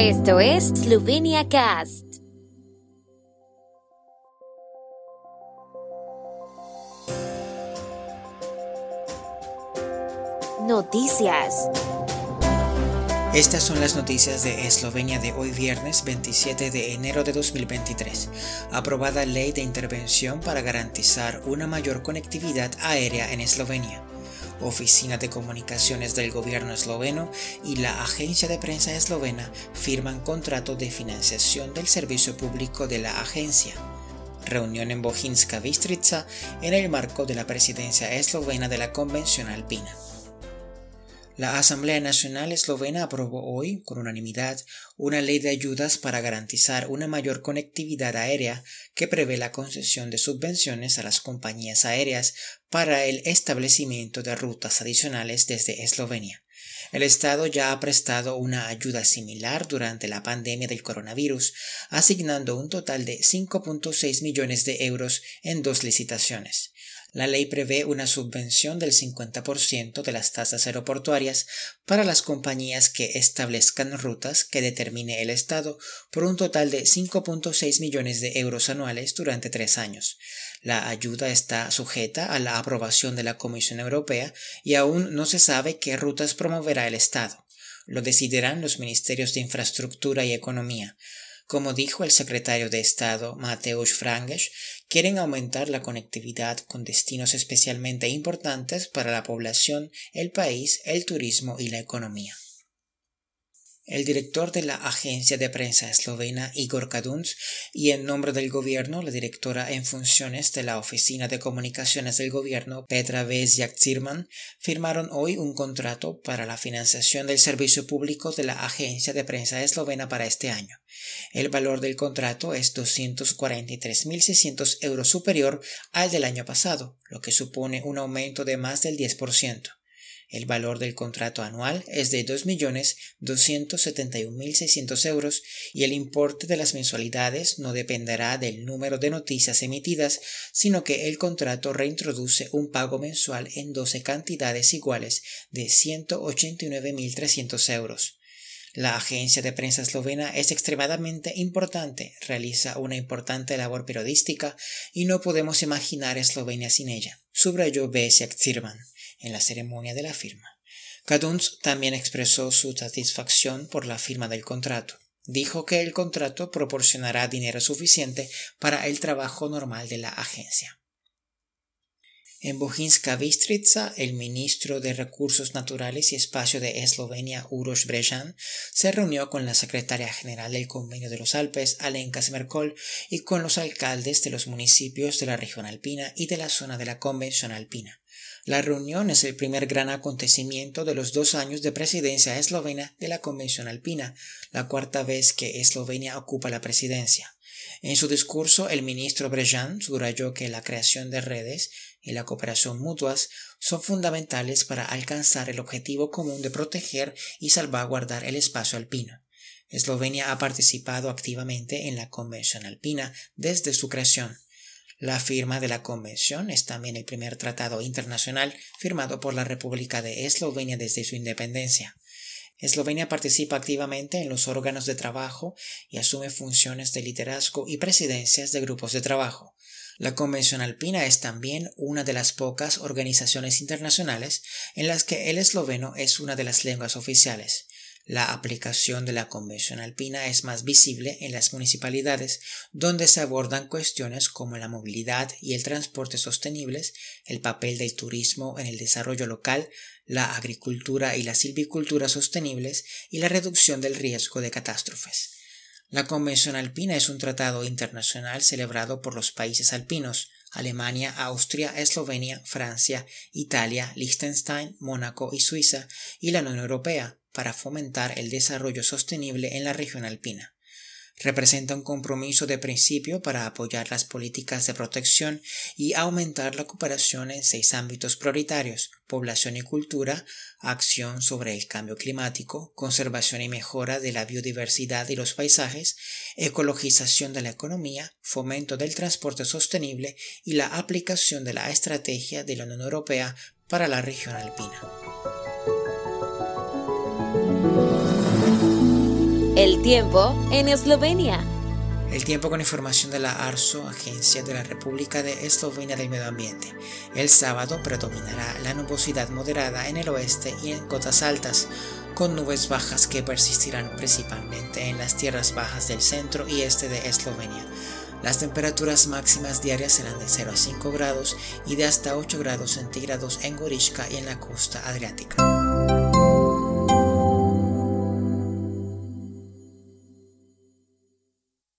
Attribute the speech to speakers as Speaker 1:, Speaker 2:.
Speaker 1: Esto es Slovenia Cast. Noticias.
Speaker 2: Estas son las noticias de Eslovenia de hoy viernes 27 de enero de 2023. Aprobada ley de intervención para garantizar una mayor conectividad aérea en Eslovenia. Oficina de Comunicaciones del Gobierno esloveno y la Agencia de Prensa eslovena firman contrato de financiación del servicio público de la agencia. Reunión en Bohinska Bistrica en el marco de la presidencia eslovena de la Convención Alpina. La Asamblea Nacional Eslovena aprobó hoy, con unanimidad, una ley de ayudas para garantizar una mayor conectividad aérea que prevé la concesión de subvenciones a las compañías aéreas para el establecimiento de rutas adicionales desde Eslovenia. El Estado ya ha prestado una ayuda similar durante la pandemia del coronavirus, asignando un total de 5.6 millones de euros en dos licitaciones. La ley prevé una subvención del 50% de las tasas aeroportuarias para las compañías que establezcan rutas que determine el Estado por un total de 5.6 millones de euros anuales durante tres años. La ayuda está sujeta a la aprobación de la Comisión Europea y aún no se sabe qué rutas promoverá el Estado. Lo decidirán los ministerios de Infraestructura y Economía. Como dijo el secretario de Estado Mateusz Franges, quieren aumentar la conectividad con destinos especialmente importantes para la población, el país, el turismo y la economía. El director de la agencia de prensa eslovena Igor Kaduns y en nombre del gobierno la directora en funciones de la Oficina de Comunicaciones del Gobierno Petra Vezjak Zirman firmaron hoy un contrato para la financiación del servicio público de la agencia de prensa eslovena para este año. El valor del contrato es 243.600 euros superior al del año pasado, lo que supone un aumento de más del 10%. El valor del contrato anual es de 2.271.600 euros y el importe de las mensualidades no dependerá del número de noticias emitidas, sino que el contrato reintroduce un pago mensual en 12 cantidades iguales de 189.300 euros. La agencia de prensa eslovena es extremadamente importante, realiza una importante labor periodística y no podemos imaginar Eslovenia sin ella, subrayó Zirman en la ceremonia de la firma. Kaduns también expresó su satisfacción por la firma del contrato. Dijo que el contrato proporcionará dinero suficiente para el trabajo normal de la agencia. En Bujinska Bistrica, el ministro de Recursos Naturales y Espacio de Eslovenia, Uroš Brejan, se reunió con la secretaria general del Convenio de los Alpes, Alenka Smerkol, y con los alcaldes de los municipios de la región alpina y de la zona de la Convención alpina. La reunión es el primer gran acontecimiento de los dos años de presidencia eslovena de la Convención Alpina, la cuarta vez que Eslovenia ocupa la presidencia. En su discurso, el ministro Brejan subrayó que la creación de redes y la cooperación mutuas son fundamentales para alcanzar el objetivo común de proteger y salvaguardar el espacio alpino. Eslovenia ha participado activamente en la Convención Alpina desde su creación. La firma de la Convención es también el primer tratado internacional firmado por la República de Eslovenia desde su independencia. Eslovenia participa activamente en los órganos de trabajo y asume funciones de liderazgo y presidencias de grupos de trabajo. La Convención Alpina es también una de las pocas organizaciones internacionales en las que el esloveno es una de las lenguas oficiales. La aplicación de la Convención Alpina es más visible en las municipalidades, donde se abordan cuestiones como la movilidad y el transporte sostenibles, el papel del turismo en el desarrollo local, la agricultura y la silvicultura sostenibles y la reducción del riesgo de catástrofes. La Convención Alpina es un tratado internacional celebrado por los países alpinos, Alemania, Austria, Eslovenia, Francia, Italia, Liechtenstein, Mónaco y Suiza, y la Unión Europea, para fomentar el desarrollo sostenible en la región alpina. Representa un compromiso de principio para apoyar las políticas de protección y aumentar la cooperación en seis ámbitos prioritarios población y cultura, acción sobre el cambio climático, conservación y mejora de la biodiversidad y los paisajes, ecologización de la economía, fomento del transporte sostenible y la aplicación de la estrategia de la Unión Europea para la región alpina.
Speaker 1: El tiempo en Eslovenia.
Speaker 2: El tiempo con información de la ARSO, Agencia de la República de Eslovenia del Medio Ambiente. El sábado predominará la nubosidad moderada en el oeste y en cotas altas, con nubes bajas que persistirán principalmente en las tierras bajas del centro y este de Eslovenia. Las temperaturas máximas diarias serán de 0 a 5 grados y de hasta 8 grados centígrados en Gorishka y en la costa adriática.